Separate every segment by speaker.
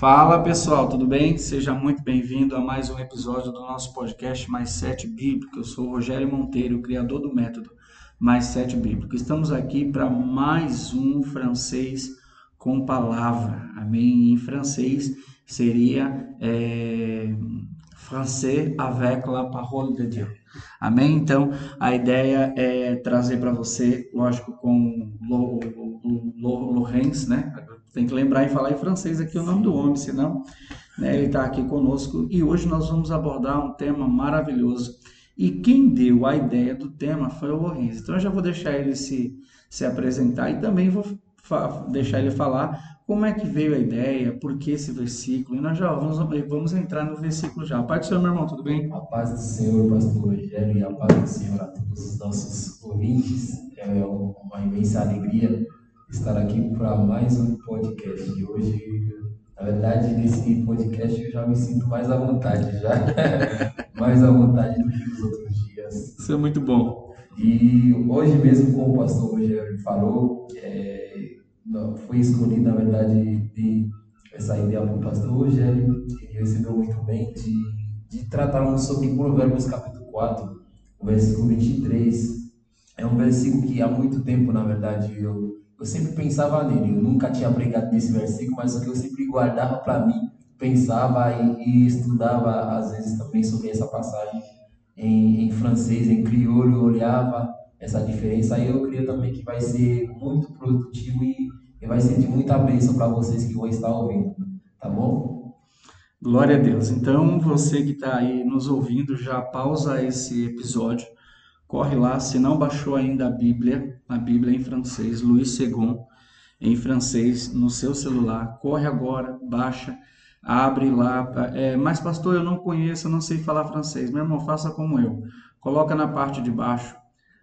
Speaker 1: Fala pessoal, tudo bem? Seja muito bem-vindo a mais um episódio do nosso podcast Mais Sete Bíblico. Eu sou o Rogério Monteiro, criador do método Mais Sete Bíblico. Estamos aqui para mais um francês com palavra, amém? Em francês seria é, français avec la parole de Dieu. Amém? Então, a ideia é trazer para você, lógico, com Lorenz, né? Tem que lembrar e falar em francês aqui o nome do homem, senão né, ele está aqui conosco. E hoje nós vamos abordar um tema maravilhoso. E quem deu a ideia do tema foi o Lorenz. Então, eu já vou deixar ele se, se apresentar e também vou deixar ele falar como é que veio a ideia, por que esse versículo, e nós já vamos, vamos entrar no versículo já. A paz do Senhor, meu irmão, tudo bem?
Speaker 2: A paz do Senhor, pastor Rogério, e a paz do Senhor a todos os nossos ouvintes. É uma imensa alegria estar aqui para mais um podcast de hoje. Na verdade, nesse podcast eu já me sinto mais à vontade, já. mais à vontade do que os outros dias.
Speaker 1: Isso é muito bom.
Speaker 2: E hoje mesmo, como o pastor Rogério falou, é, não, foi escolhido, na verdade, de essa ideia para o pastor Rogério, ele recebeu muito bem, de, de tratarmos sobre Provérbios capítulo 4, o versículo 23. É um versículo que há muito tempo, na verdade, eu, eu sempre pensava nele. Eu nunca tinha pregado nesse versículo, mas o que eu sempre guardava para mim, pensava e, e, estudava, às vezes, também sobre essa passagem em, em francês, em crioulo, eu olhava essa diferença. Aí eu creio também que vai ser muito produtivo e e vai ser de muita bênção para vocês que vão estar ouvindo, tá bom?
Speaker 1: Glória a Deus. Então, você que está aí nos ouvindo, já pausa esse episódio, corre lá, se não baixou ainda a Bíblia, a Bíblia em francês, Luiz Segon, em francês, no seu celular, corre agora, baixa, abre lá. É, mas, pastor, eu não conheço, eu não sei falar francês. Meu irmão, faça como eu. Coloca na parte de baixo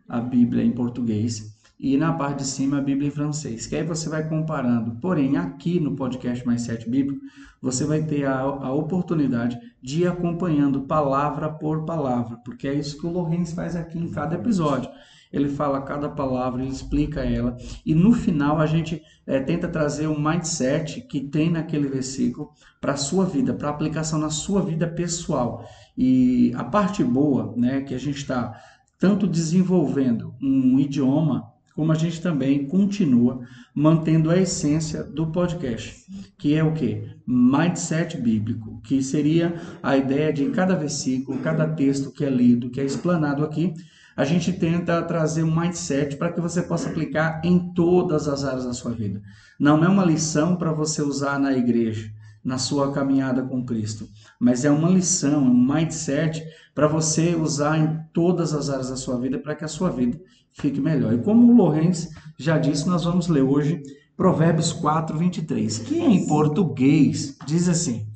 Speaker 1: a Bíblia em português e na parte de cima a Bíblia em francês, que aí você vai comparando. Porém, aqui no podcast Mais Sete Bíblico, você vai ter a, a oportunidade de ir acompanhando palavra por palavra, porque é isso que o Lorenz faz aqui em cada episódio. Ele fala cada palavra, ele explica ela, e no final a gente é, tenta trazer um mindset que tem naquele versículo para a sua vida, para aplicação na sua vida pessoal. E a parte boa, né, que a gente está tanto desenvolvendo um idioma como a gente também continua mantendo a essência do podcast, que é o que? Mindset bíblico, que seria a ideia de cada versículo, cada texto que é lido, que é explanado aqui, a gente tenta trazer um mindset para que você possa aplicar em todas as áreas da sua vida. Não é uma lição para você usar na igreja, na sua caminhada com Cristo, mas é uma lição, um mindset para você usar em todas as áreas da sua vida para que a sua vida fique melhor. E como o Lorenz já disse, nós vamos ler hoje Provérbios 4, 23, que em português diz assim: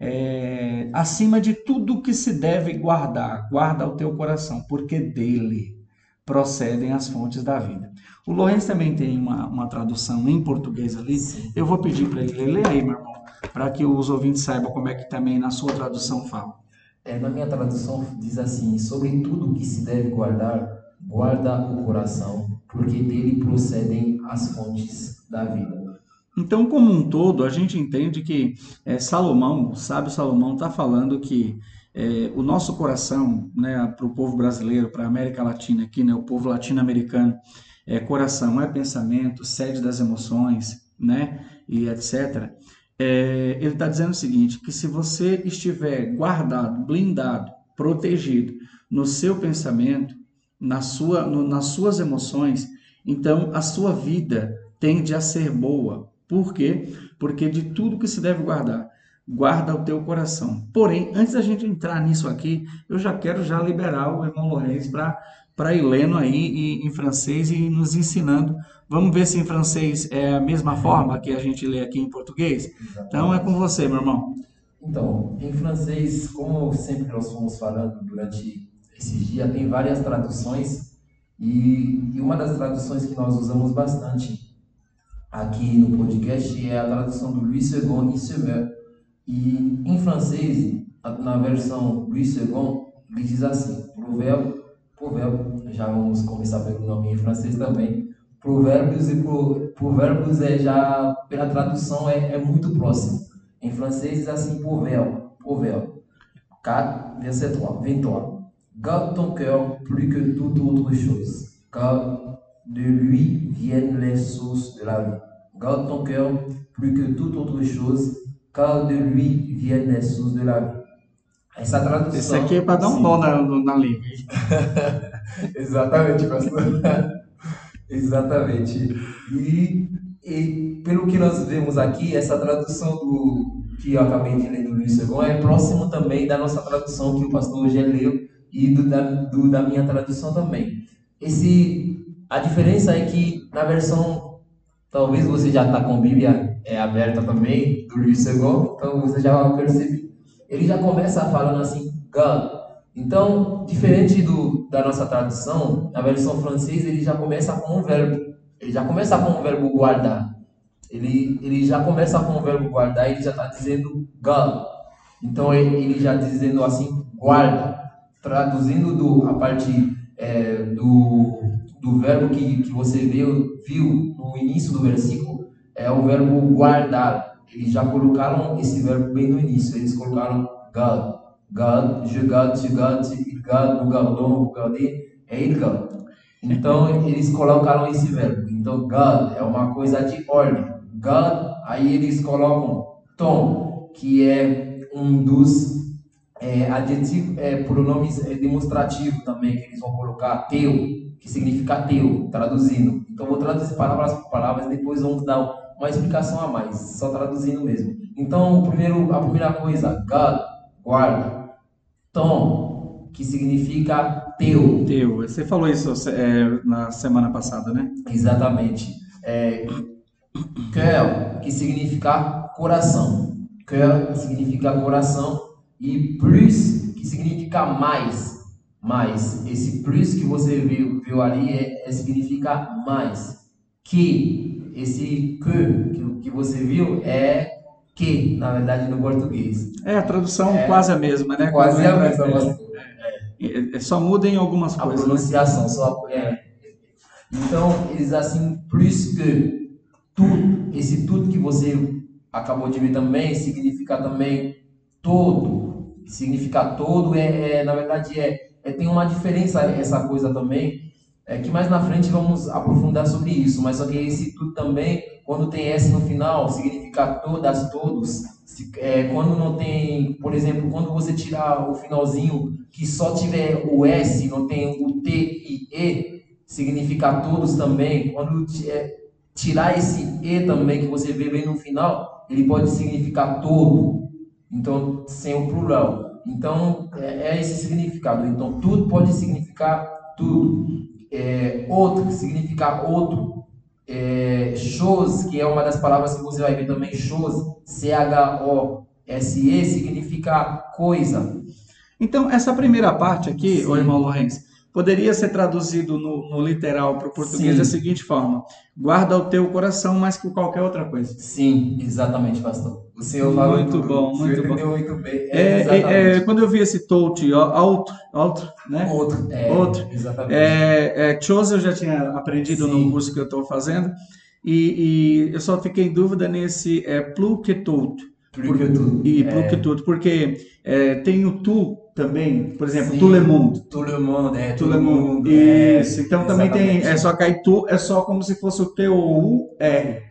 Speaker 1: é, acima de tudo que se deve guardar, guarda o teu coração, porque dele procedem as fontes da vida. O Lorenz também tem uma, uma tradução em português ali. Eu vou pedir para ele ler. Aí, meu irmão, para que os ouvintes saibam como é que também na sua tradução fala.
Speaker 2: É, na minha tradução diz assim: sobre tudo que se deve guardar, guarda o coração, porque dele procedem as fontes da vida.
Speaker 1: Então, como um todo, a gente entende que é, Salomão, o sábio Salomão, está falando que é, o nosso coração, né, para o povo brasileiro, para a América Latina aqui, né, o povo latino-americano, é, coração é pensamento, sede das emoções, né, e etc. É, ele está dizendo o seguinte, que se você estiver guardado, blindado, protegido no seu pensamento, na sua, no, nas suas emoções, então a sua vida tende a ser boa. Por quê? Porque de tudo que se deve guardar, guarda o teu coração. Porém, antes da gente entrar nisso aqui, eu já quero já liberar o irmão Lourenço para para ir lendo aí e, em francês e nos ensinando. Vamos ver se em francês é a mesma forma que a gente lê aqui em português? Exatamente. Então é com você, meu irmão.
Speaker 2: Então, em francês, como sempre nós fomos falando durante esses dias, tem várias traduções e, e uma das traduções que nós usamos bastante aqui no podcast é a tradução do Louis II Issemer. E em francês, na versão Louis II, ele diz assim: provérbio, provérbio, já vamos começar pelo nome em francês também. Provérbios e pro, provérbios é já pela tradução é, é muito próximo. Em francês diz assim, proverbe, proverbe 4, verset 3, 23. Garde ton cœur plus que toute autre chose, car de lui viennent les sources de la vie. Garde ton cœur plus que toute autre chose, car de lui viennent les sources de la vie. Essa tradução.
Speaker 1: Esse aqui é para dar um nó na, na língua.
Speaker 2: Exatamente, pastor. Exatamente. E, e pelo que nós vemos aqui, essa tradução do que eu acabei de ler do Luiz Segon é próximo também da nossa tradução que o pastor hoje leu e do da, do, da minha tradução também. Esse, a diferença é que na versão, talvez você já está com a Bíblia é, aberta também, do Luiz Segon, então você já percebe. Ele já começa falando assim, God. Então, diferente do, da nossa tradução, na versão francesa ele já começa com um verbo. Ele já começa com o verbo guardar. Ele, ele já começa com o verbo guardar, ele já está dizendo God. Então ele, ele já dizendo assim, guarda. Traduzindo do, a parte é, do, do verbo que, que você viu, viu no início do versículo, é o verbo guardar. Eles já colocaram esse verbo bem no início. Eles colocaram God. God, je garde, tu vous gardez, é il garde. Então eles colocaram esse verbo. Então God é uma coisa de ordem. God, aí eles colocam tom, que é um dos é, adjetivos, é, pronomes é, demonstrativos também, que eles vão colocar teu, que significa teu, traduzindo. Então vou traduzir palavras por palavras, depois vamos dar uma explicação a mais, só traduzindo mesmo. Então, o primeiro, a primeira coisa, God, guarda. Tom, que significa teu.
Speaker 1: Teu. Você falou isso é, na semana passada, né?
Speaker 2: Exatamente. É, cœur, que significa coração. Cœur significa coração. E plus, que significa mais. Mais. Esse plus que você viu, viu ali é, é, significa mais. Que, esse que, que que você viu é que, na verdade, no português.
Speaker 1: É, a tradução
Speaker 2: É,
Speaker 1: quase a mesma, né?
Speaker 2: Quase a mesma,
Speaker 1: é, é, é, só muda em algumas
Speaker 2: a
Speaker 1: coisas. né?
Speaker 2: pronunciação só é. Então eles assim plus que tudo esse tudo que você acabou de ver também significa também todo significa todo é, é, na verdade é, é tem uma diferença essa coisa também é que mais na frente vamos aprofundar sobre isso mas só que esse tudo também quando tem s no final significa todas todos Se- é, quando não tem por exemplo quando você tirar o finalzinho que só tiver o S, não tem o T e E, significa todos também. Quando é, tirar esse E também, que você vê bem no final, ele pode significar todo. Então, sem o plural. Então, é, é esse significado. Então, tudo pode significar tudo. É, outro, que significa outro. É, chose, que é uma das palavras que você vai ver também, chose, C-H-O-S-E, significa coisa.
Speaker 1: Então, essa primeira parte aqui,
Speaker 2: Sim.
Speaker 1: o irmão Lourenço, poderia ser traduzido no, no literal para o português
Speaker 2: Sim.
Speaker 1: da seguinte forma: guarda o teu coração mais que qualquer outra coisa.
Speaker 2: Sim, exatamente, pastor. O senhor falou
Speaker 1: Muito
Speaker 2: tudo.
Speaker 1: bom, muito bom.
Speaker 2: bem.
Speaker 1: É, é,
Speaker 2: exatamente.
Speaker 1: é, quando eu vi esse touch, outro, outro, né?
Speaker 2: Outro. É,
Speaker 1: Outro.
Speaker 2: Exatamente.
Speaker 1: É, é, chose eu já tinha aprendido
Speaker 2: Sim.
Speaker 1: no curso que eu estou fazendo, e, e eu só fiquei em dúvida nesse é.
Speaker 2: Por que tudo.
Speaker 1: E
Speaker 2: é,
Speaker 1: pluquetout, porque é, tem o tu também, por exemplo,
Speaker 2: Sim.
Speaker 1: tout le monde.
Speaker 2: Tout le monde, é.
Speaker 1: Tout le monde.
Speaker 2: é,
Speaker 1: Isso, então também tem,
Speaker 2: exatamente.
Speaker 1: é só cair tu, é só como se fosse o T-O-U-R.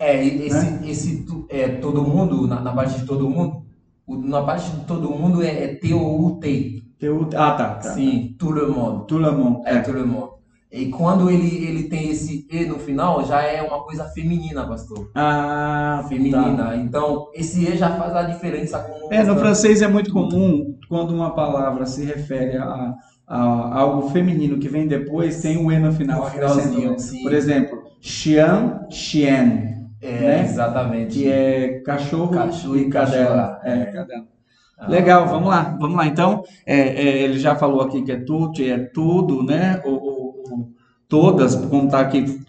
Speaker 2: É, esse,
Speaker 1: né?
Speaker 2: esse é, todo mundo, na, na parte de todo mundo, na parte de todo mundo é, é T-O-U-T.
Speaker 1: T-O- Ah, tá, tá.
Speaker 2: Sim, tout le monde.
Speaker 1: Tout le monde.
Speaker 2: É,
Speaker 1: É.
Speaker 2: tout le monde. E quando ele, ele tem esse E no final, já é uma coisa feminina, pastor.
Speaker 1: Ah,
Speaker 2: Feminina.
Speaker 1: tá.
Speaker 2: Então, esse E já faz a diferença com o
Speaker 1: É, no francês é muito comum quando uma palavra se refere a, a algo feminino que vem depois, tem o E no final.
Speaker 2: No finalzinho, sim.
Speaker 1: Por exemplo, chien, chienne,
Speaker 2: É,
Speaker 1: né?
Speaker 2: exatamente.
Speaker 1: que é cachorro,
Speaker 2: Cachorro
Speaker 1: e cadela. É, cadela.
Speaker 2: Ah,
Speaker 1: Legal, vamos lá, vamos lá. Então, é, é, ele já falou aqui que é tudo, é tudo, né? O- todas, como está aqui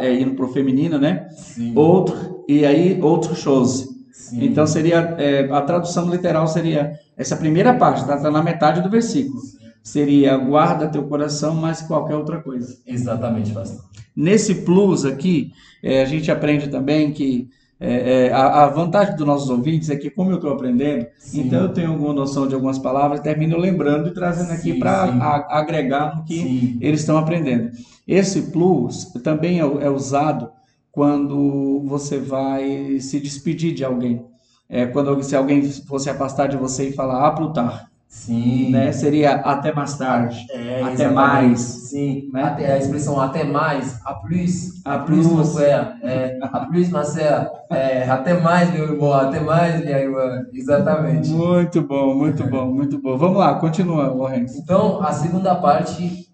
Speaker 1: é, indo para o feminino, né?
Speaker 2: Sim.
Speaker 1: Outro, e aí outro chose.
Speaker 2: Sim.
Speaker 1: Então seria é, a tradução literal seria essa primeira parte, está na metade do versículo. Seria guarda teu coração mais que qualquer outra coisa.
Speaker 2: Exatamente, pastor.
Speaker 1: Nesse plus aqui, é, a gente aprende também que é, é, a, a vantagem dos nossos ouvintes é que, como eu estou aprendendo,
Speaker 2: Sim.
Speaker 1: então eu tenho alguma noção de algumas palavras, termino lembrando e trazendo aqui para agregar no que
Speaker 2: Sim.
Speaker 1: eles estão aprendendo. Esse plus também é, é usado quando você vai se despedir de alguém. É, quando se alguém fosse afastar de você e falar a plutar,
Speaker 2: Sim.
Speaker 1: né? Seria até mais tarde,
Speaker 2: É,
Speaker 1: até
Speaker 2: exatamente.
Speaker 1: mais.
Speaker 2: Sim,
Speaker 1: né?
Speaker 2: até, a expressão até mais, a plus,
Speaker 1: A
Speaker 2: a plus,
Speaker 1: plus.
Speaker 2: frère, é, a plus, ma sœur, é, até mais, meu irmão, até mais, minha irmã, exatamente.
Speaker 1: Muito bom, muito bom, muito bom. Vamos lá, continua, Lourenço.
Speaker 2: Então, a segunda parte,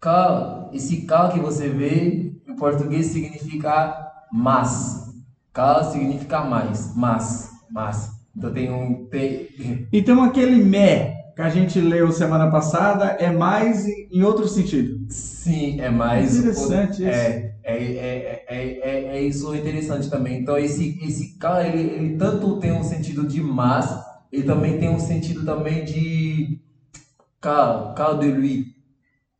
Speaker 2: cal, esse cal que você vê, em português significa mas. Cal significa mais, mas, mas. Então tem um, tem,
Speaker 1: Então, aquele mé que a gente leu semana passada é mais em outro sentido.
Speaker 2: Sim, é mais.
Speaker 1: Interessante
Speaker 2: é, é, é, é, é, é isso interessante também. Então, esse, esse cara, ele, ele tanto tem um sentido de mas, ele também tem um sentido também de. Car, car de lui.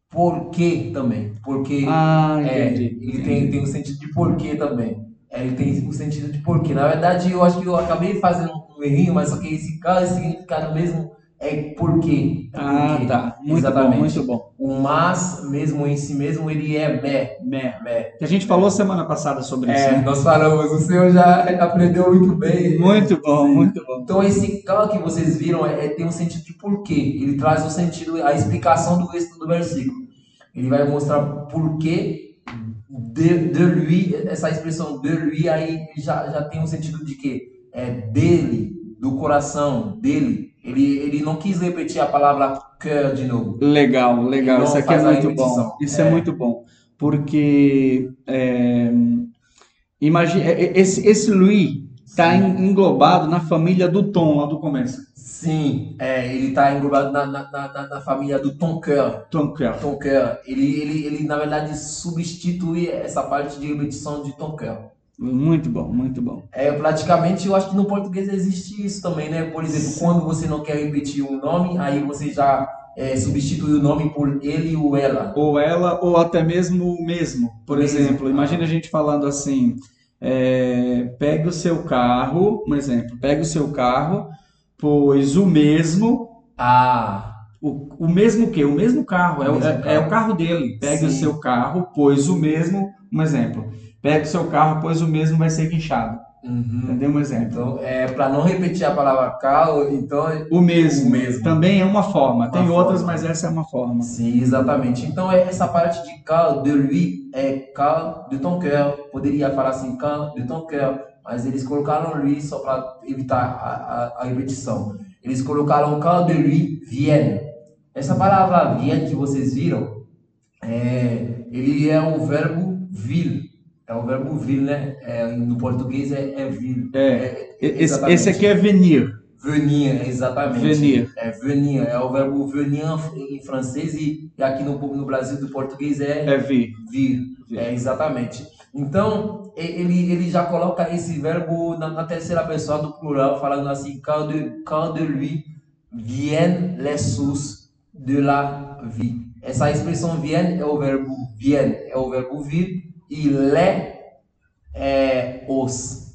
Speaker 2: Por quê também? Porque.
Speaker 1: Ah,
Speaker 2: é,
Speaker 1: entendi.
Speaker 2: ele tem, tem um sentido de porquê também. É, ele tem um sentido de porquê. Na verdade, eu acho que eu acabei fazendo um errinho, mas só que esse cara, esse significado mesmo é porquê. É
Speaker 1: Ah,
Speaker 2: porquê.
Speaker 1: tá. Muito
Speaker 2: Exatamente.
Speaker 1: bom, muito bom.
Speaker 2: O mas, mesmo em si mesmo, ele é mé.
Speaker 1: Mé.
Speaker 2: mé.
Speaker 1: Que a gente falou semana passada sobre isso.
Speaker 2: É,
Speaker 1: né?
Speaker 2: nós falamos, o senhor já aprendeu muito bem.
Speaker 1: Muito bom, muito bom.
Speaker 2: Então esse cal que vocês viram é, é- tem um sentido de porquê. Ele traz o sentido, a explicação do resto do versículo. Ele vai mostrar porquê de, de lui, essa expressão de lui aí já, já tem um sentido de quê? É dele, do coração, dele. Ele, ele não quis repetir a palavra cœur de novo.
Speaker 1: Legal, legal. Isso aqui é muito bom. Isso é,
Speaker 2: É.
Speaker 1: muito bom. Porque é, imagine, esse, esse Louis está englobado na família do Tom lá do começo.
Speaker 2: Sim, é, ele está englobado na, na, na, na família do ton cœur.
Speaker 1: Tom Cruise.
Speaker 2: Ton cœur. Ele, ele, ele, na verdade, substitui essa parte de repetição de ton cœur.
Speaker 1: Muito bom, muito bom.
Speaker 2: É, praticamente, eu acho que no português existe isso também, né? Por exemplo, quando você não quer repetir um nome, aí você já é, substitui o nome por ele ou ela.
Speaker 1: Ou ela, ou até mesmo o mesmo. Por
Speaker 2: Mesmo.
Speaker 1: exemplo, imagina a gente falando assim: é, pegue o seu carro, um exemplo, pegue o seu carro, pois o mesmo,
Speaker 2: Ah,
Speaker 1: o, o mesmo o quê? O mesmo carro, é, o-
Speaker 2: O mesmo
Speaker 1: é-
Speaker 2: carro.
Speaker 1: é o carro dele. Pegue o
Speaker 2: Sim.
Speaker 1: seu carro, pois o mesmo, um exemplo. Pegue o seu carro, pois o mesmo vai ser guinchado.
Speaker 2: uhum.
Speaker 1: Entendeu? Um exemplo.
Speaker 2: Então, é, para não repetir a palavra cal, então
Speaker 1: O mesmo,
Speaker 2: O mesmo.
Speaker 1: também é uma forma. Tem
Speaker 2: Uma
Speaker 1: outras,
Speaker 2: forma.
Speaker 1: mas essa é uma forma.
Speaker 2: Sim, exatamente. Então, é essa parte de cal de lui é cal de ton cœur. Poderia falar assim, cal de ton cœur, mas eles colocaram lui só para evitar a, a, a repetição. Eles colocaram cal de lui vienne. Essa palavra vienne que vocês viram, é, ele é o verbo vil. É o verbo vil, né? É, no português é, é vil.
Speaker 1: É. Esse,
Speaker 2: exatamente.
Speaker 1: esse aqui é venir.
Speaker 2: Venir, exatamente.
Speaker 1: Venir.
Speaker 2: É venir, é o verbo venir em francês e, aqui no, no Brasil do português é,
Speaker 1: É vir.
Speaker 2: vir.
Speaker 1: Vir.
Speaker 2: É, exatamente. Então, ele, ele já coloca esse verbo na, na terceira pessoa do plural, falando assim, quand de, quand de lui viennent les sources de la vie. Essa expressão vienne é o verbo vienne, é o verbo vir, e les é os.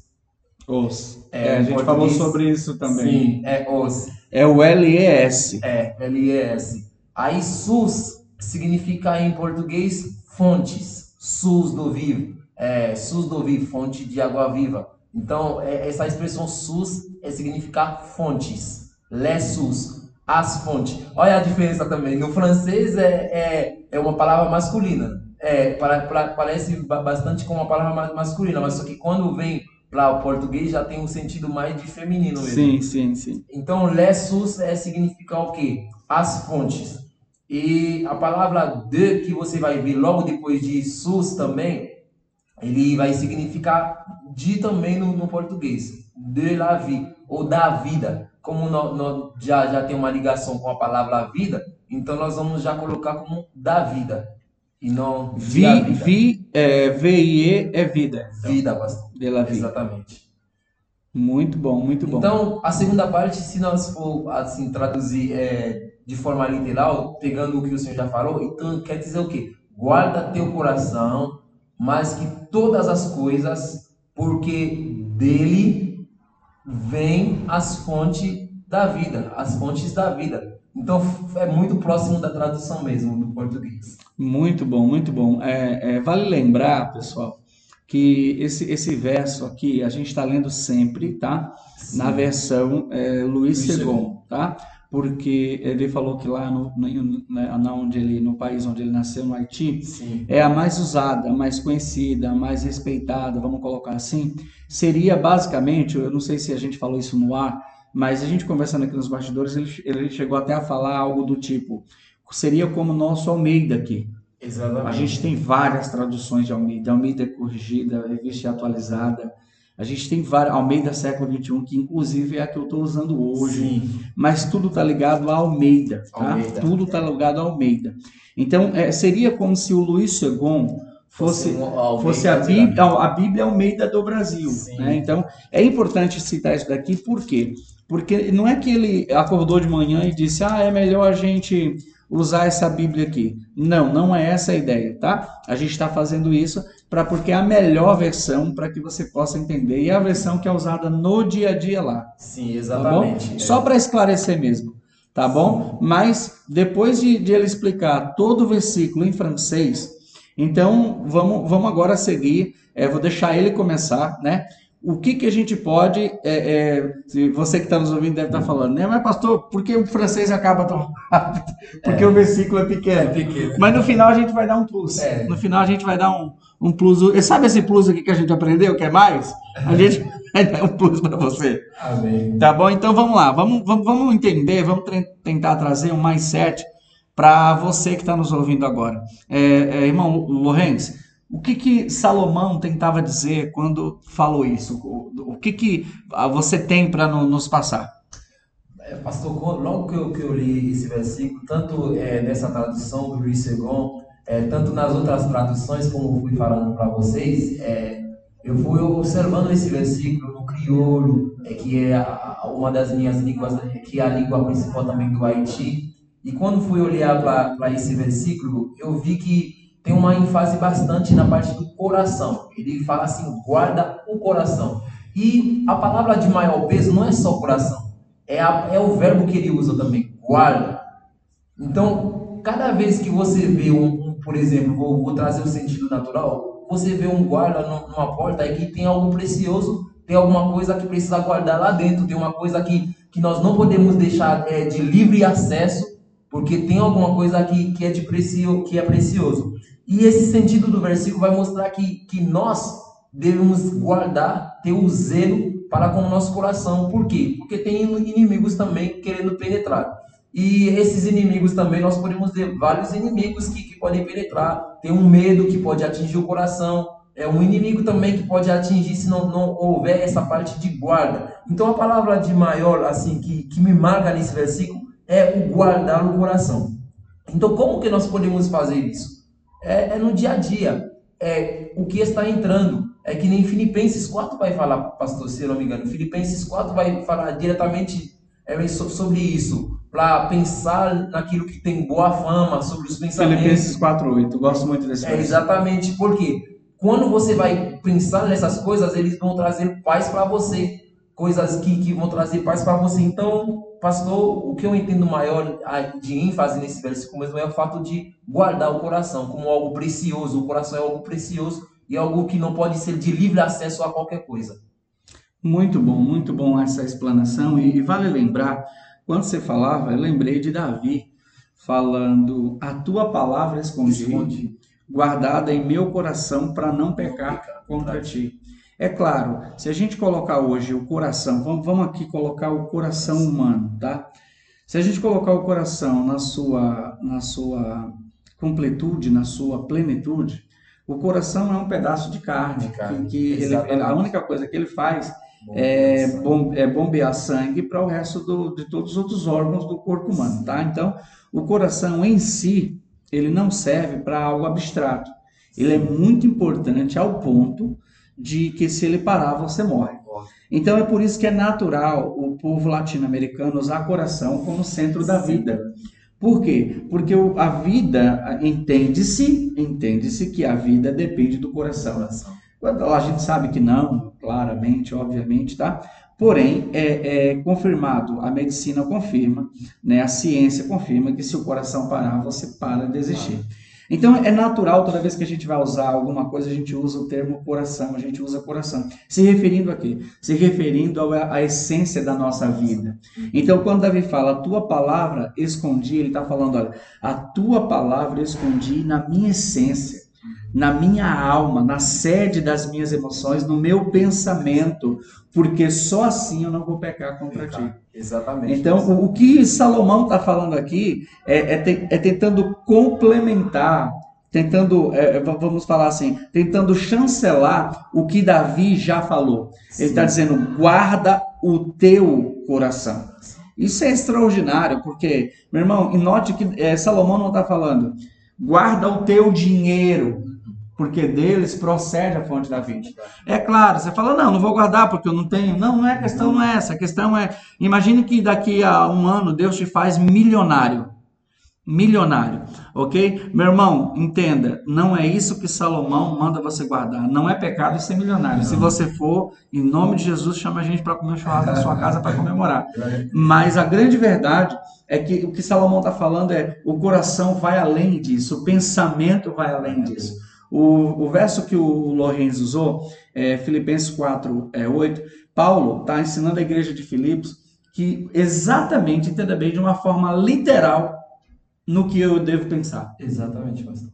Speaker 1: Os.
Speaker 2: É,
Speaker 1: É, a gente falou sobre isso também.
Speaker 2: Sim, é os.
Speaker 1: É o LES.
Speaker 2: É, LES. Aí SUS significa em português fontes. SUS do vivo. É, SUS do vivo, fonte de água viva. Então, é, essa expressão SUS é significar fontes. Les SUS, as fontes. Olha a diferença também. No francês é, é, é uma palavra masculina. É, parece ba- bastante com uma palavra ma- masculina, mas só que quando vem para o português já tem um sentido mais de feminino mesmo.
Speaker 1: Sim, sim, sim.
Speaker 2: Então, lessus é significar o quê? As fontes. E a palavra de que você vai ver logo depois de sus também, ele vai significar de também no, no português. De la vie, ou da vida. Como nó- nó- já, já tem uma ligação com a palavra vida, então nós vamos já colocar como da vida. E não
Speaker 1: Vi,
Speaker 2: vida.
Speaker 1: vi, é, VIE é vida. Então,
Speaker 2: Vida, pastor.
Speaker 1: vie.
Speaker 2: Exatamente.
Speaker 1: Muito bom, muito bom.
Speaker 2: Então, a segunda parte, se nós for assim traduzir é, de forma literal, pegando o que o senhor já falou, então quer dizer o quê? Guarda teu coração, mais que todas as coisas, porque dele vem as fontes da vida, as fontes da vida. Então é muito próximo da tradução mesmo do português.
Speaker 1: Muito bom, muito bom. É, é, vale lembrar, pessoal, que esse, esse verso aqui a gente está lendo sempre, tá? Sim. Na versão é, Luiz Segon, tá? Porque ele falou que lá no, no, na onde ele, no país onde ele nasceu, no Haiti, Sim. é a mais usada, a mais conhecida, a mais respeitada, vamos colocar assim. Seria basicamente, eu não sei se a gente falou isso no ar, mas a gente conversando aqui nos bastidores, ele, ele chegou até a falar algo do tipo, seria como o nosso Almeida aqui. Exatamente. A gente tem várias traduções de Almeida, Almeida corrigida, revista atualizada. A gente tem várias, Almeida século XXI, que inclusive é a que eu estou usando hoje. Sim. Mas tudo está ligado a Almeida, tá? Almeida. Tudo está ligado a Almeida. Então, é, seria como se o Luiz Segon fosse, fosse, fosse a, Bíblia, a Bíblia Almeida do Brasil. Né? Então, é importante citar isso daqui, por quê? Porque não é que ele acordou de manhã e disse, ah, é melhor a gente usar essa Bíblia aqui. Não, não é essa a ideia, tá? A gente está fazendo isso para porque é a melhor versão para que você possa entender e é a versão que é usada no dia a dia lá.
Speaker 2: Sim, exatamente. Tá
Speaker 1: é. Só para esclarecer mesmo, tá bom? Mas depois de, de ele explicar todo o versículo em francês, então vamos, vamos agora seguir. É, vou deixar ele começar, né? o que, que a gente pode. É, é, você que está nos ouvindo deve estar tá falando, né? Mas, pastor, por que o francês acaba tão rápido? Porque é. o versículo é pequeno. é pequeno. Mas no final a gente vai dar um plus. É. No final a gente vai dar um, um plus. Sabe esse plus aqui que a gente aprendeu, que é mais? A gente vai dar um plus para você. Amém. Tá bom? Então vamos lá. Vamos, vamos, vamos entender, vamos tentar trazer um mindset para você que está nos ouvindo agora. É, é, irmão Lourenço. O que que Salomão tentava dizer quando falou isso? O que que ah, você tem para nos passar?
Speaker 2: É, pastor, logo que eu, que eu li esse versículo, tanto é, nessa tradução do Luiz Segon, é, tanto nas outras traduções, como fui falando para vocês, é, eu fui observando esse versículo no crioulo, é, que é a, uma das minhas línguas, que é a língua principal também do Haiti. E quando fui olhar para esse versículo, eu vi que tem uma ênfase bastante na parte do coração. Ele fala assim: guarda o coração. E a palavra de maior peso não é só coração, é, a, é o verbo que ele usa também, guarda. Então, cada vez que você vê um, um por exemplo, vou, vou, trazer o sentido natural, você vê um guarda numa porta e que tem algo precioso, tem alguma coisa que precisa guardar lá dentro, tem uma coisa que, que nós não podemos deixar é, de livre acesso, porque tem alguma coisa que, que é de precio, que é precioso. E esse sentido do versículo vai mostrar que, que nós devemos guardar, ter o zelo para com o nosso coração. Por quê? Porque tem inimigos também querendo penetrar. E esses inimigos também, nós podemos ter vários inimigos que, que podem penetrar. Tem um medo que pode atingir o coração. É um inimigo também que pode atingir se não, não houver essa parte de guarda. Então a palavra de maior, assim, que, que me marca nesse versículo, é o guardar o coração. Então como que nós podemos fazer isso? é, é no dia a dia. É o que está entrando. É que nem Filipenses 4 vai falar, pastor, se eu não me engano. Filipenses 4 vai falar diretamente é, sobre isso. Para pensar naquilo que tem boa fama, sobre os pensamentos.
Speaker 1: Filipenses 4,8. Gosto muito desse
Speaker 2: É, exatamente. Porque quando você vai pensar nessas coisas, eles vão trazer paz para você. Coisas que, que vão trazer paz para você. Então, pastor, o que eu entendo maior de ênfase nesse versículo mesmo é o fato de guardar o coração como algo precioso. O coração é algo precioso e algo que não pode ser de livre acesso a qualquer coisa.
Speaker 1: Muito bom, muito bom essa explanação. E, e vale lembrar, quando você falava, eu lembrei de Davi falando: A tua palavra escondi, escondi. guardada em meu coração para não pecar contra ti. É claro, se a gente colocar hoje o coração, vamos, vamos aqui colocar o coração humano, tá? Se a gente colocar o coração na sua, na sua completude, na sua plenitude, o coração é um pedaço de carne, de carne que, que ele, a única coisa que ele faz é, bom, é, bombear sangue para o resto do, de todos os outros órgãos do corpo humano, tá? Então, o coração em si, ele não serve para algo abstrato. Ele é muito importante ao ponto de que se ele parar, você morre. Então é por isso que é natural o povo latino-americano usar coração como centro da vida. Por quê? Porque a vida entende-se, entende-se que a vida depende do coração. A gente sabe que não, claramente, obviamente, tá? Porém, é, é, confirmado, a medicina confirma, né, a ciência confirma que se o coração parar, você para de desistir. Então é natural toda vez que a gente vai usar alguma coisa, a gente usa o termo coração, a gente usa coração. Se referindo a quê? Se referindo à essência da nossa vida. Então quando Davi fala, a tua palavra escondi, ele está falando, olha, a tua palavra escondi na minha essência na minha alma, na sede das minhas emoções, no meu pensamento, porque só assim eu não vou pecar contra ti.
Speaker 2: Exatamente.
Speaker 1: Então, o, o que Salomão está falando aqui é, é, te, é, tentando complementar, tentando, é, é vamos falar assim, tentando chancelar o que Davi já falou. Sim. Ele está dizendo: guarda o teu coração. Isso é extraordinário, porque, meu irmão, note que é, Salomão não está falando, guarda o teu dinheiro, porque deles procede a fonte da vida. É claro, você fala, não, não vou guardar porque eu não tenho. Não, não é a questão, não é essa. A questão é, imagine que daqui a um ano Deus te faz milionário. Milionário, ok? Meu irmão, entenda, não é isso que Salomão manda você guardar. Não é pecado ser milionário. Não. Se você for, em nome de Jesus, chama a gente para comer churrasco na sua casa para comemorar. Mas a grande verdade é que o que Salomão está falando é o coração vai além disso, o pensamento vai além disso. O, o verso que o Lorenz usou, é, Filipenses 4, é, 8, Paulo está ensinando a igreja de Filipos que exatamente, entenda bem, de uma forma literal, no que eu devo pensar.
Speaker 2: Exatamente, pastor.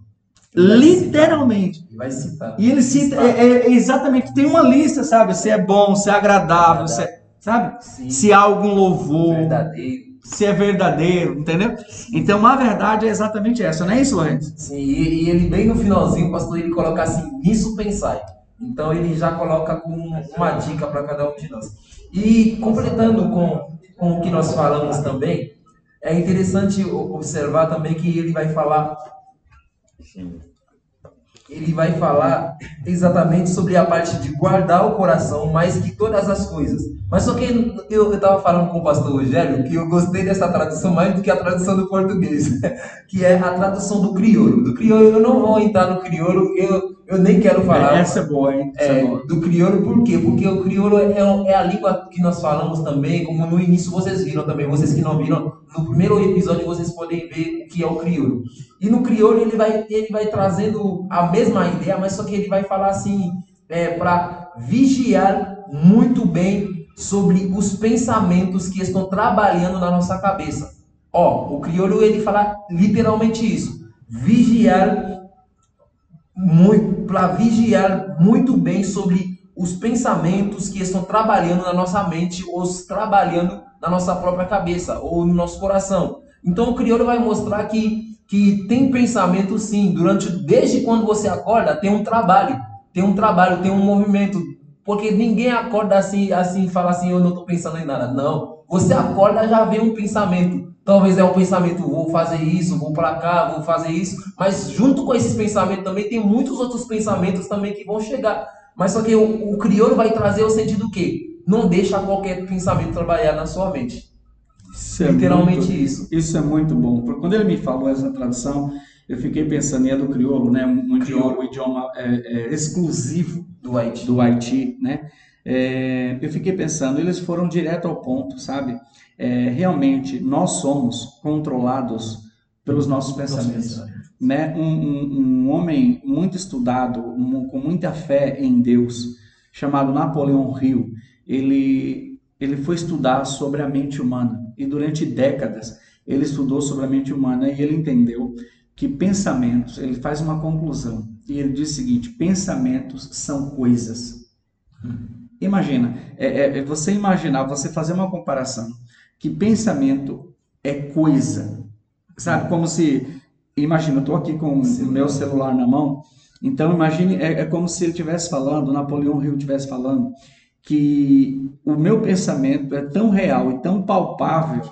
Speaker 1: Literalmente.
Speaker 2: E vai citar.
Speaker 1: E ele cita, é, é, exatamente, tem uma lista, sabe? Se é bom, se é agradável, se é, sabe? Sim. Se há algum louvor.
Speaker 2: Verdadeiro
Speaker 1: se é verdadeiro, entendeu? Então a verdade é exatamente essa, não é isso, Lourenço?
Speaker 2: Sim, e, ele bem no finalzinho, o pastor, ele coloca assim, nisso pensai. Então ele já coloca com uma dica para cada um de nós. E completando com, com o que nós falamos também, é interessante observar também que ele vai falar ele vai falar exatamente sobre a parte de guardar o coração mais que todas as coisas. Mas só que eu estava falando com o pastor Rogério que eu gostei dessa tradução mais do que a tradução do português, que é a tradução do crioulo. Do crioulo eu não vou entrar no crioulo, eu, eu nem quero falar.
Speaker 1: Essa é boa, hein?
Speaker 2: É,
Speaker 1: é boa.
Speaker 2: Do crioulo, por quê? Porque o crioulo é, é a língua que nós falamos também, como no início vocês viram também, vocês que não viram, no primeiro episódio vocês podem ver o que é o crioulo. E no crioulo ele vai, ele vai trazendo a mesma ideia, mas só que ele vai falar assim, é, para vigiar muito bem sobre os pensamentos que estão trabalhando na nossa cabeça. Ó, o crioulo ele fala literalmente isso. Vigiar muito para vigiar muito bem sobre os pensamentos que estão trabalhando na nossa mente ou trabalhando na nossa própria cabeça ou no nosso coração. Então o crioulo vai mostrar que que tem pensamento sim, durante desde quando você acorda, tem um trabalho, tem um trabalho, tem um movimento porque ninguém acorda assim, assim, fala assim, eu não estou pensando em nada. Não. Você acorda já vem um pensamento. Talvez é um pensamento, vou fazer isso, vou para cá, vou fazer isso. Mas junto com esses pensamentos também tem muitos outros pensamentos também que vão chegar. Mas só que o, o crioulo vai trazer o sentido que não deixa qualquer pensamento trabalhar na sua mente.
Speaker 1: Isso é Literalmente muito, isso. Isso é muito bom. Porque quando ele me falou essa tradução, eu fiquei pensando, e é do crioulo, né? Um, idioma, um idioma é, é, exclusivo do Haiti, do Haiti né? É, eu fiquei pensando, eles foram direto ao ponto, sabe? É, realmente, nós somos controlados pelos nossos pensamentos. Né? Um, um, um, homem muito estudado, um, com muita fé em Deus, chamado Napoleão Hill, ele, ele foi estudar sobre a mente humana. E durante décadas, ele estudou sobre a mente humana e ele entendeu que pensamentos, ele faz uma conclusão e ele diz o seguinte: pensamentos são coisas. Imagina, é, é, é, você imaginar, você fazer uma comparação que pensamento é coisa, sabe? Como se, imagina, eu estou aqui com o meu celular na mão, então imagine, é, é como se ele estivesse falando, Napoleão Hill estivesse falando que o meu pensamento é tão real e tão palpável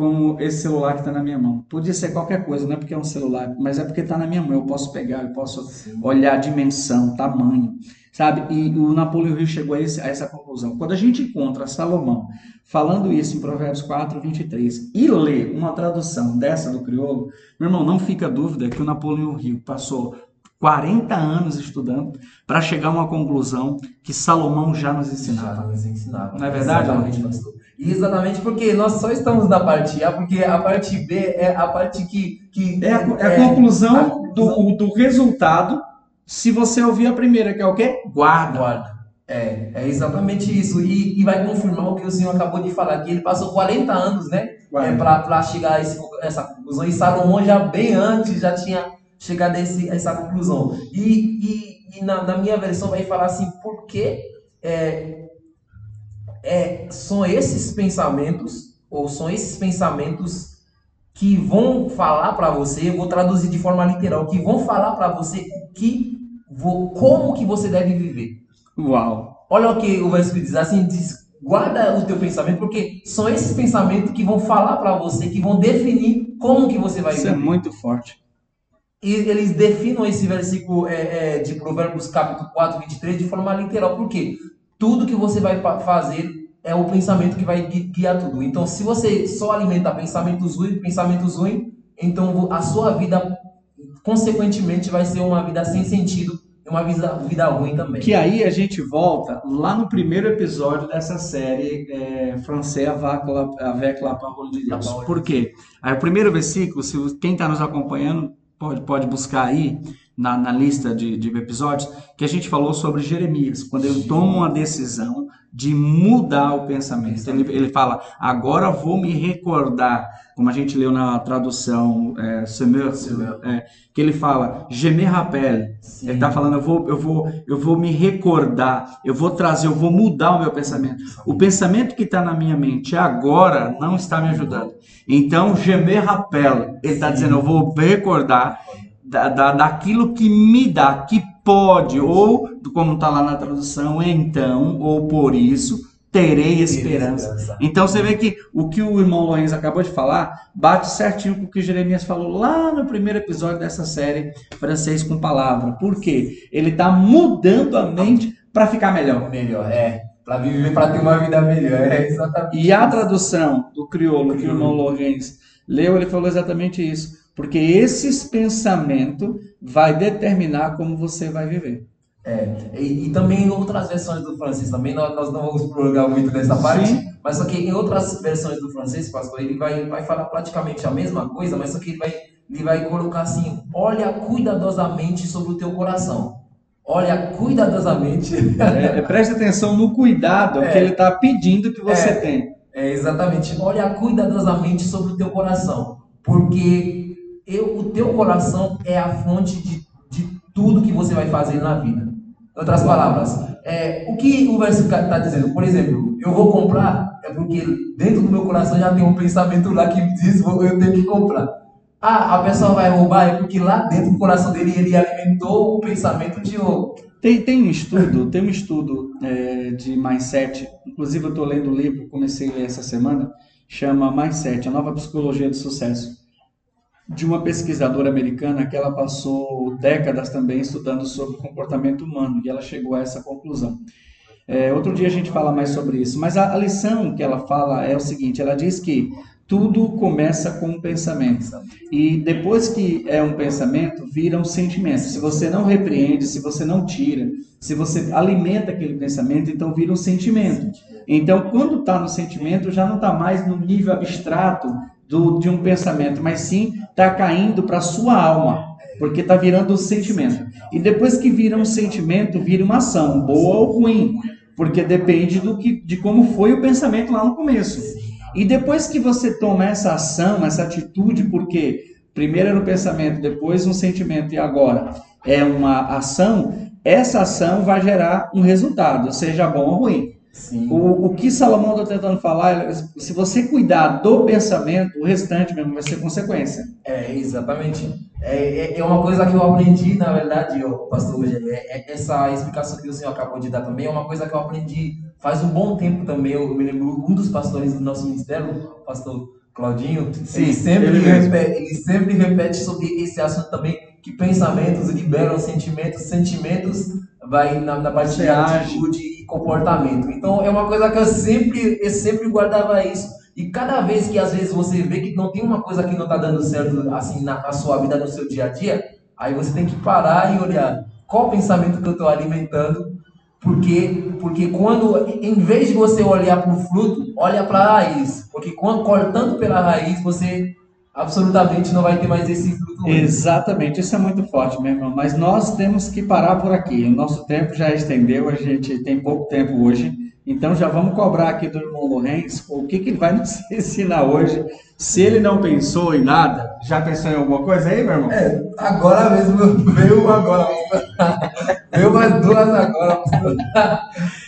Speaker 1: como esse celular que está na minha mão. Podia ser qualquer coisa, não é porque é um celular, mas é porque está na minha mão. Eu posso pegar, eu posso Sim. olhar a dimensão, tamanho, sabe? E o Napoleão Hill chegou a, esse, a, essa conclusão. Quando a gente encontra Salomão falando isso em Provérbios 4, 23 e lê uma tradução dessa do crioulo, meu irmão, não fica dúvida que o Napoleão Hill passou 40 anos estudando para chegar a uma conclusão que Salomão já nos
Speaker 2: Já
Speaker 1: ensinava.
Speaker 2: nos ensinava.
Speaker 1: Não é verdade,
Speaker 2: Exatamente, pastor. Exatamente porque nós só estamos na parte A, porque a parte B é a parte que. que
Speaker 1: É a, é a conclusão, a conclusão. Do, do resultado se você ouvir a primeira, que é o quê? Guarda.
Speaker 2: Guarda. É, é exatamente isso. E, e, vai confirmar o que o senhor acabou de falar, que ele passou 40 anos, né? É, para chegar a esse, essa conclusão. E Salomão já bem antes já tinha chegado a, esse, a essa conclusão. E, e, e na, na, minha versão vai falar assim, porque é, é, são esses pensamentos, ou são esses pensamentos que vão falar para você, eu vou traduzir de forma literal, que vão falar para você que como que você deve viver.
Speaker 1: Uau!
Speaker 2: Olha o que o versículo diz, assim, diz, guarda o teu pensamento, porque são esses pensamentos que vão falar para você, que vão definir como que você vai
Speaker 1: Isso
Speaker 2: viver.
Speaker 1: Isso é muito forte.
Speaker 2: E eles definam esse versículo é, é, de Provérbios capítulo 4, 23 de forma literal, porque tudo que você vai fazer é o pensamento que vai guiar tudo. Então, se você só alimenta pensamentos ruins, pensamentos ruins, então a sua vida, consequentemente, vai ser uma vida sem sentido uma vida, vida ruim também.
Speaker 1: Que aí a gente volta lá no primeiro episódio dessa série é, Francês avec la parole de Deus. Por quê? Aí o primeiro versículo, se quem está nos acompanhando pode, pode buscar aí na, na lista de, de episódios, que a gente falou sobre Jeremias, quando ele toma uma decisão de mudar o pensamento. Ele, ele fala, agora vou me recordar, como a gente leu na tradução é, é, que ele fala, je me rappelle. Ele está falando, eu vou, eu, vou, eu vou me recordar, eu vou trazer, eu vou mudar o meu pensamento. O pensamento que está na minha mente agora não está me ajudando. Então, je me rappelle. Ele está dizendo, eu vou recordar da, da, daquilo que me dá, que pode, ou como está lá na tradução, então, ou por isso, terei esperança. Então você vê que o que o irmão Lorenzo acabou de falar bate certinho com o que Jeremias falou lá no primeiro episódio dessa série Francês com Palavra. Por quê? Ele está mudando a mente para ficar melhor.
Speaker 2: Melhor, é. Para viver, para ter uma vida melhor. É exatamente.
Speaker 1: E a tradução do crioulo que o irmão Lorenzo leu, ele falou exatamente isso. Porque esses pensamentos vai determinar como você vai viver.
Speaker 2: É, e, e, também em outras versões do francês também, nós, nós não vamos prolongar muito nessa parte, Sim. mas só que em outras versões do francês, pastor, ele vai, vai falar praticamente a mesma coisa, mas só que ele vai, ele vai colocar assim, olha cuidadosamente sobre o teu coração. Olha cuidadosamente.
Speaker 1: É, é, preste atenção no cuidado é, que ele está pedindo que você
Speaker 2: é,
Speaker 1: tenha.
Speaker 2: É, exatamente. Olha cuidadosamente sobre o teu coração, porque eu, o teu coração é a fonte de, de tudo que você vai fazer na vida. Em outras palavras, é, o que o versículo está dizendo? Por exemplo, eu vou comprar, é porque dentro do meu coração já tem um pensamento lá que diz eu tenho que comprar. Ah, a pessoa vai roubar, é porque lá dentro do coração dele ele alimentou o pensamento de roubo.
Speaker 1: Tem, tem um estudo, tem um estudo é, de mindset, inclusive eu estou lendo o livro, comecei a ler essa semana, chama Mindset, a nova psicologia do sucesso de uma pesquisadora americana que ela passou décadas também estudando sobre o comportamento humano e ela chegou a essa conclusão. É, outro dia a gente fala mais sobre isso, mas a, a, lição que ela fala é o seguinte: ela diz que tudo começa com um pensamento e depois que é um pensamento vira um sentimento. Se você não repreende, se você não tira, se você alimenta aquele pensamento, então vira um sentimento. Então, quando está no sentimento, já não está mais no nível abstrato do, de um pensamento, mas sim está caindo para a sua alma, porque está virando um sentimento. E depois que vira um sentimento, vira uma ação, boa ou ruim, porque depende do que, de como foi o pensamento lá no começo. E depois que você toma essa ação, essa atitude, porque primeiro era o pensamento, depois um sentimento e agora é uma ação, essa ação vai gerar um resultado, seja bom ou ruim. O, o que Salomão está tentando falar, é, se você cuidar do pensamento, o restante mesmo vai ser consequência.
Speaker 2: É, exatamente. É, é, é uma coisa que eu aprendi, na verdade, pastor Rogério, é, é, essa explicação que o senhor acabou de dar também é uma coisa que eu aprendi faz um bom tempo também. Eu me lembro, um dos pastores do nosso ministério, o pastor Claudinho, Sim, ele, sempre ele, repete, ele sempre repete sobre esse assunto também, que pensamentos liberam sentimentos, sentimentos vai na, na parte de atitude e comportamento. Então é uma coisa que eu sempre, eu sempre guardava isso. E cada vez que às vezes você vê que não tem uma coisa que não está dando certo assim na, na, sua vida, no seu dia a dia, Aí você tem que parar e olhar qual o pensamento que eu estou alimentando, porque, porque quando, em vez de você olhar para o fruto, olha para a raiz. Porque quando, cortando pela raiz, você absolutamente não vai ter mais esse fruto.
Speaker 1: Exatamente, isso é muito forte, meu irmão. Mas nós temos que parar por aqui. O nosso tempo já estendeu, a gente tem pouco tempo hoje. Então já vamos cobrar aqui do irmão Lourenço o que, que ele vai nos ensinar hoje. Se ele não pensou em nada, já pensou em alguma coisa aí, meu irmão?
Speaker 2: É, agora mesmo veio agora. Veio mais duas agora.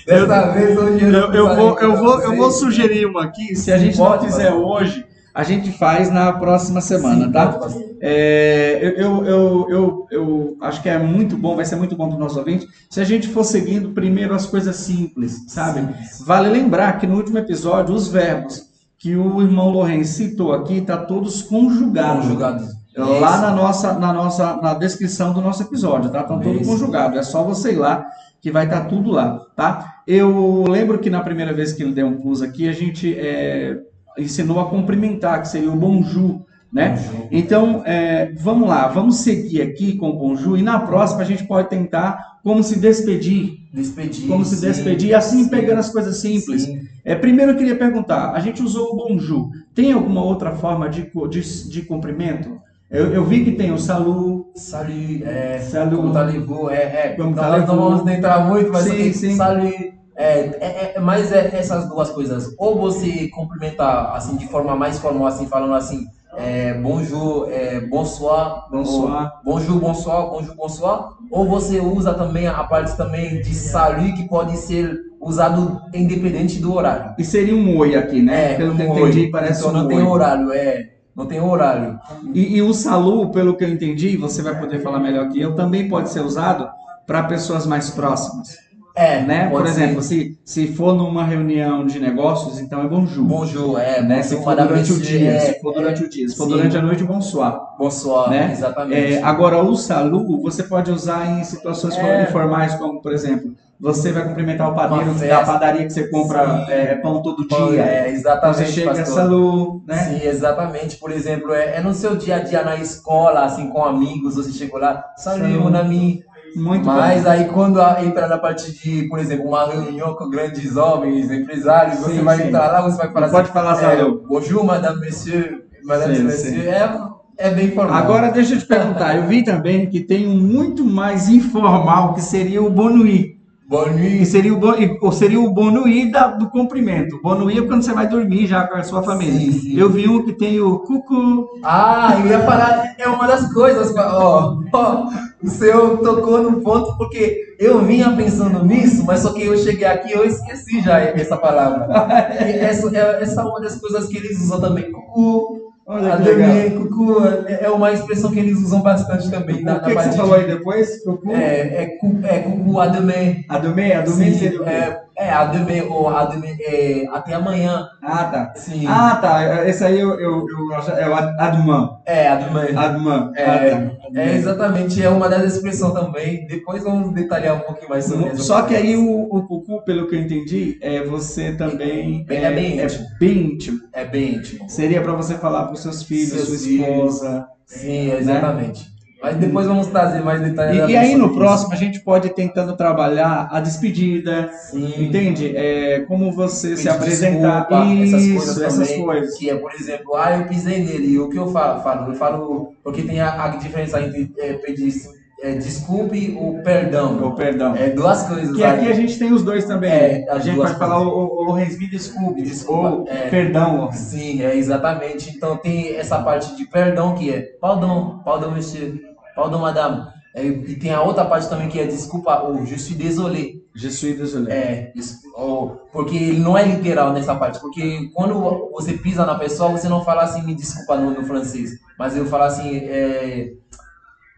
Speaker 2: Dessa
Speaker 1: eu, vez hoje eu, eu, vou, eu, vou, eu vou sugerir uma aqui. Se a gente não fizer hoje, a gente faz na próxima semana, Sim, tá? É, eu, eu, eu, eu, acho que é muito bom, vai ser muito bom para o nosso ouvinte, se a gente for seguindo primeiro as coisas simples, sabe? Sim. Vale lembrar que no último episódio, os verbos que o irmão Lourenço citou aqui, tá todos conjugados. Conjugados. Lá na nossa, na nossa, na descrição do nosso episódio, tá? Estão todos conjugados. É só você ir lá que vai estar tá tudo lá, tá? Eu lembro que na primeira vez que ele deu um plus aqui, a gente é, ensinou a cumprimentar, que seria o bonjour, né? Então, é, vamos lá, vamos seguir aqui com o bonjour e na próxima a gente pode tentar como se despedir.
Speaker 2: Despedir.
Speaker 1: Como se despedir, assim sim, pegando as coisas simples. É, primeiro eu queria perguntar, a gente usou o bonjour, tem alguma outra forma de, de, de cumprimento? Eu, eu, vi que tem o salu.
Speaker 2: Salut, é, salut. como tá levou, é, é. Como tá não, não vamos entrar muito, mas sim, sim. salut é, é, é, mas é essas duas coisas. Ou você complementar assim de forma mais formal, assim, falando assim, é, bonjour, é, bonsoir, bonsoir. Ou, bonjour, bonsoir, bonjour, bonsoir. Ou você usa também a parte também de salut que pode ser usado independente do horário.
Speaker 1: E seria um oi aqui, né?
Speaker 2: É, pelo que entendi, parece então, um não oi. tem horário, é. Não tem horário.
Speaker 1: E, e o salu, pelo que eu entendi, você vai poder falar melhor que eu, também pode ser usado para pessoas mais próximas.
Speaker 2: É,
Speaker 1: né? Por exemplo, se, se for numa reunião de negócios, então é bonjour.
Speaker 2: Bonjour, é.
Speaker 1: Né? Se for durante o dia, é, se for durante é, o dia. Se for sim. durante a noite, bonsoir.
Speaker 2: Bonsoir, né? exatamente.
Speaker 1: É, agora, o salu você pode usar em situações é. informais, como, por exemplo, você vai cumprimentar o padeiro da padaria que você compra é, pão todo dia.
Speaker 2: É, exatamente.
Speaker 1: Você chega, pastor. salu, né?
Speaker 2: Sim, exatamente. Por exemplo, é, é, no seu dia a dia na escola, assim, com amigos, você chegou lá, salut, mon ami muito Mas bom. aí quando entra na parte de, por exemplo, uma reunião com grandes homens, empresários, sim, você vai sim. entrar lá, você vai falar
Speaker 1: Pode assim, falar assim,
Speaker 2: é, bonjour, madame, monsieur, madame, sim, monsieur, é, é bem formal.
Speaker 1: Agora deixa eu te perguntar, eu vi também que tem um muito mais informal, que seria o bonui.
Speaker 2: Bonui.
Speaker 1: Que seria o, bon, ou seria o bonui da, do cumprimento. Bonui é quando você vai dormir já com a sua família. Sim, sim. Eu vi um que tem o cucu.
Speaker 2: Ah, eu ia falar, é uma das coisas, ó, ó, o senhor tocou no ponto porque eu vinha pensando nisso, mas só que eu cheguei aqui e eu esqueci já essa palavra. essa, é, essa é uma das coisas que eles usam também, cucu. Olha Ademê, cucu é, é uma expressão que eles usam bastante também.
Speaker 1: Na, o que, que você falou aí depois?
Speaker 2: Cucu? É, é, cu, é cucu, ademê.
Speaker 1: Ademê? Ademê seria o quê?
Speaker 2: É, é, Ademê, ou Ademê, é, até amanhã.
Speaker 1: Ah, tá. Sim. Ah, tá. Esse aí eu, eu, eu acho, é o Adman.
Speaker 2: É, Adman.
Speaker 1: Adman.
Speaker 2: É, ah, tá. É, exatamente, é uma das expressões também. Depois vamos detalhar um pouquinho mais sobre isso.
Speaker 1: Só que aí o, o cucu, pelo que eu entendi, é você também...
Speaker 2: É, é bem íntimo.
Speaker 1: É bem íntimo.
Speaker 2: É bem íntimo.
Speaker 1: Seria para você falar para os seus filhos, seus sua esposa.
Speaker 2: Sim, exatamente. Mas depois vamos trazer mais detalhes.
Speaker 1: E, e aí no próximo a gente pode ir tentando trabalhar a despedida, Sim. entende? É, como você se apresentar, desculpa, isso, essas coisas, essas também, coisas.
Speaker 2: Que é, por exemplo, ah, eu pisei nele, e o que eu falo? falo eu falo, porque tem a, a diferença entre é, pedir é, desculpe o perdão.
Speaker 1: O perdão.
Speaker 2: É duas coisas.
Speaker 1: Que aqui a gente tem os dois também. É, a gente vai falar o, o Lourenço, me desculpe,
Speaker 2: desculpa,
Speaker 1: ou é, perdão.
Speaker 2: Sim, é exatamente. Então tem essa parte de perdão que é pardon, pardon monsieur Pardon, madame. É, e tem a outra parte também que é desculpa, ou je suis désolé.
Speaker 1: Je suis désolé.
Speaker 2: É, ou, porque ele não é literal nessa parte. Porque quando você pisa na pessoa, você não fala assim, me desculpa no, no francês. Mas eu falo assim, é,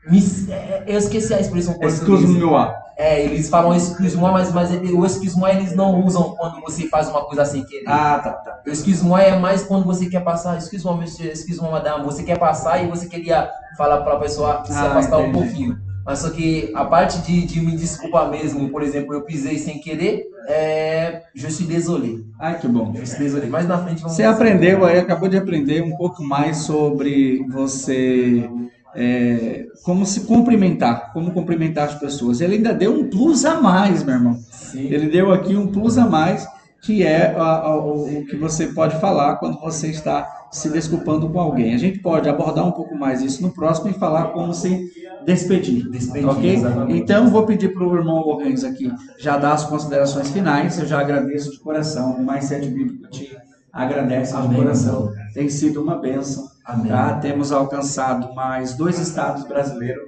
Speaker 2: me, é, eu esqueci a expressão
Speaker 1: portuguesa. Excuse-moi.
Speaker 2: É, eles falam excuse-moi, mas, mas o excuse-moi eles não usam quando você faz uma coisa sem querer.
Speaker 1: Ah, tá, tá.
Speaker 2: O excuse-moi é mais quando você quer passar, excuse-moi, monsieur, madame. Você quer passar e você queria falar para a pessoa se ah, afastar entendi. um pouquinho. Mas só que a parte de, de me desculpar mesmo, por exemplo, eu pisei sem querer, é. Je suis désolé.
Speaker 1: Ai, que bom.
Speaker 2: Je suis désolé. Mais na frente vamos
Speaker 1: Você aprendeu aí, acabou de aprender um pouco mais sobre você é, como se cumprimentar, como cumprimentar as pessoas. Ele ainda deu um plus a mais, meu irmão. Sim. Ele deu aqui um plus a mais, que é a, a, o, que você pode falar quando você está se desculpando com alguém. A gente pode abordar um pouco mais isso no próximo e falar como se despedir. Despedir, ok? Exatamente. Então, vou pedir para o irmão Lourenço aqui já dar as considerações finais. Eu já agradeço de coração. O Mais Sete Bíblico te agradece de coração. Tem sido uma bênção. Tá? Temos alcançado mais dois estados brasileiros.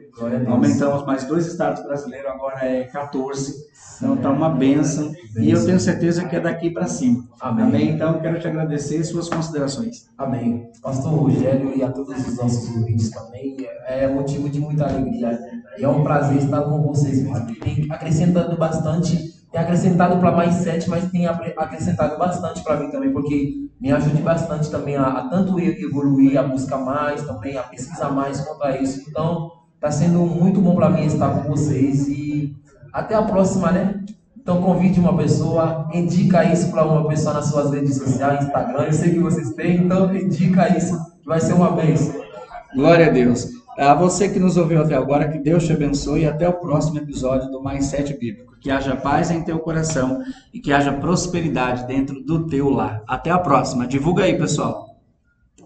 Speaker 1: Aumentamos mais dois estados brasileiros, agora é 14. Então está uma benção e eu tenho certeza que é daqui para cima. Amém. Amém. Então quero te agradecer suas considerações.
Speaker 2: Amém. Pastor Rogério e a todos os nossos ouvintes também, é motivo de muita alegria e é um prazer estar com vocês acrescentando bastante, tem acrescentado para mais sete, mas tem acrescentado bastante para mim também, porque me ajuda bastante também a, a tanto evoluir, a buscar mais, também a pesquisar mais quanto a isso. Então, está sendo muito bom para mim estar com vocês e até a próxima, né? Então convide uma pessoa, indica isso para uma pessoa nas suas redes sociais, Instagram, eu sei que vocês têm, então indica isso, vai ser uma bênção.
Speaker 1: Glória a Deus. A você que nos ouviu até agora, que Deus te abençoe e até o próximo episódio do Mais Sete Bíblico. Que haja paz em teu coração e que haja prosperidade dentro do teu lar. Até a próxima. Divulga aí, pessoal.